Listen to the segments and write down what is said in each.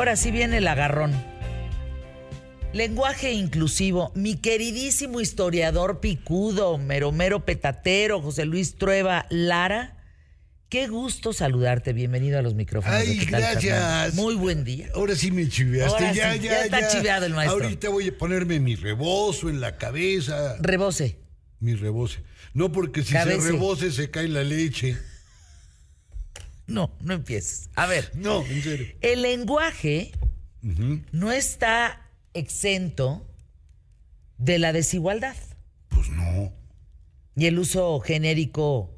Ahora sí viene el agarrón. Lenguaje inclusivo. Mi queridísimo historiador picudo, meromero petatero, José Luis Trueba Lara. Qué gusto saludarte. Bienvenido a los micrófonos. Ay, ¿Qué tal, gracias. Muy buen día. Ahora sí me chiveaste. Ahora ya, sí, ya, ya está chiveado el maestro. Ahorita voy a ponerme mi rebozo en la cabeza. Rebose. mi reboce. No, porque si Cabece. se rebose se cae la leche. No, no empieces. A ver, No, en serio. el lenguaje no está exento de la desigualdad Pues no. y el uso genérico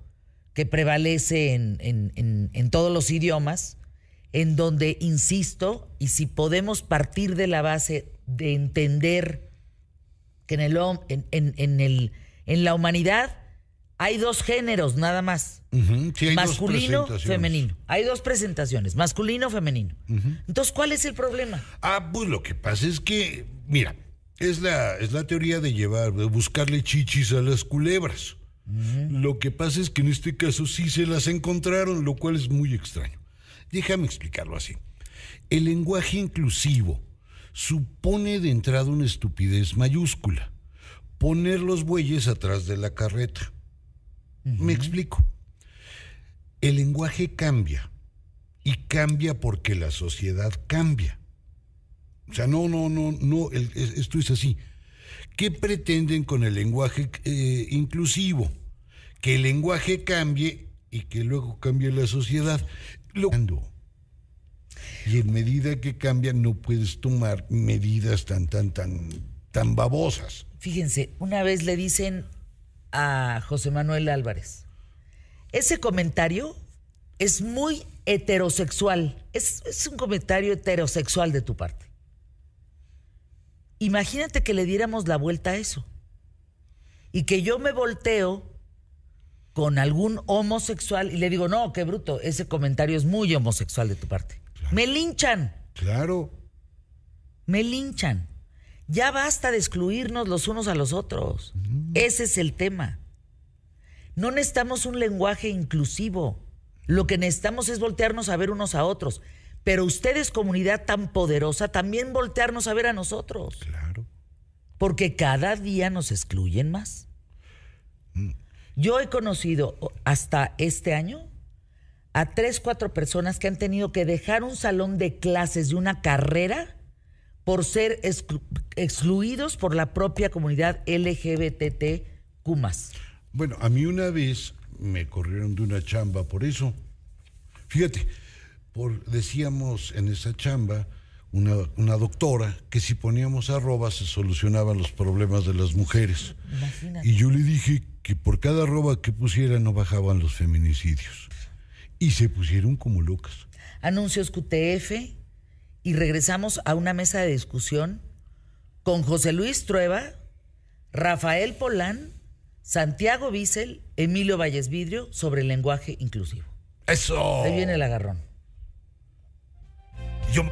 que prevalece en, en- en- en todos los idiomas, en donde, insisto, y si podemos partir de la base de entender que en, el, en, en- en el, en la humanidad hay dos géneros nada más. Ujú, sí, hay dos masculino, presentaciones. femenino. Hay dos presentaciones, masculino, femenino. Entonces, ¿cuál es el problema? Ah, pues lo que pasa es que, mira, es la, es la teoría de llevar, de buscarle chichis a las culebras. Lo que pasa es que en este caso sí se las encontraron, lo cual es muy extraño. Déjame explicarlo así. El lenguaje inclusivo supone de entrada una estupidez mayúscula. Poner los bueyes atrás de la carreta. Me explico. El lenguaje cambia y cambia porque la sociedad cambia. O sea, no, no, no, no, el- esto es así. ¿Qué pretenden con el lenguaje eh, inclusivo? Que el lenguaje cambie y que luego cambie la sociedad. Lo- y en medida que cambia no puedes tomar medidas tan, tan, tan, tan babosas. Fíjense, una vez le dicen a José Manuel Álvarez, ese comentario es muy heterosexual, es, es un comentario heterosexual de tu parte. Imagínate que le diéramos la vuelta a eso y que yo me volteo con algún homosexual y le digo, no, qué bruto, ese comentario es muy homosexual de tu parte. Me linchan. Claro. Me linchan. Ya basta de excluirnos los unos a los otros. Ese es el tema. No necesitamos un lenguaje inclusivo. Lo que necesitamos es voltearnos a ver unos a otros. Pero ustedes, comunidad tan poderosa, también voltearnos a ver a nosotros. Claro. Porque cada día nos excluyen más. Yo he conocido hasta este año a tres, cuatro personas que han tenido que dejar un salón de clases de una carrera por ser exclu- excluidos por la propia comunidad LGBTQ. Bueno, a mí una vez me corrieron de una chamba por eso. Fíjate, por, decíamos en esa chamba una, una doctora que si poníamos arroba se solucionaban los problemas de las mujeres. Imagínate. Y yo le dije que por cada arroba que pusiera no bajaban los feminicidios. Y se pusieron como locas. Anuncios QTF y regresamos a una mesa de discusión con José Luis Trueba, Rafael Polán, Santiago Bissell, Emilio Valles Vidrio sobre el lenguaje inclusivo. ¡Eso! Ahí viene el agarrón. Yo-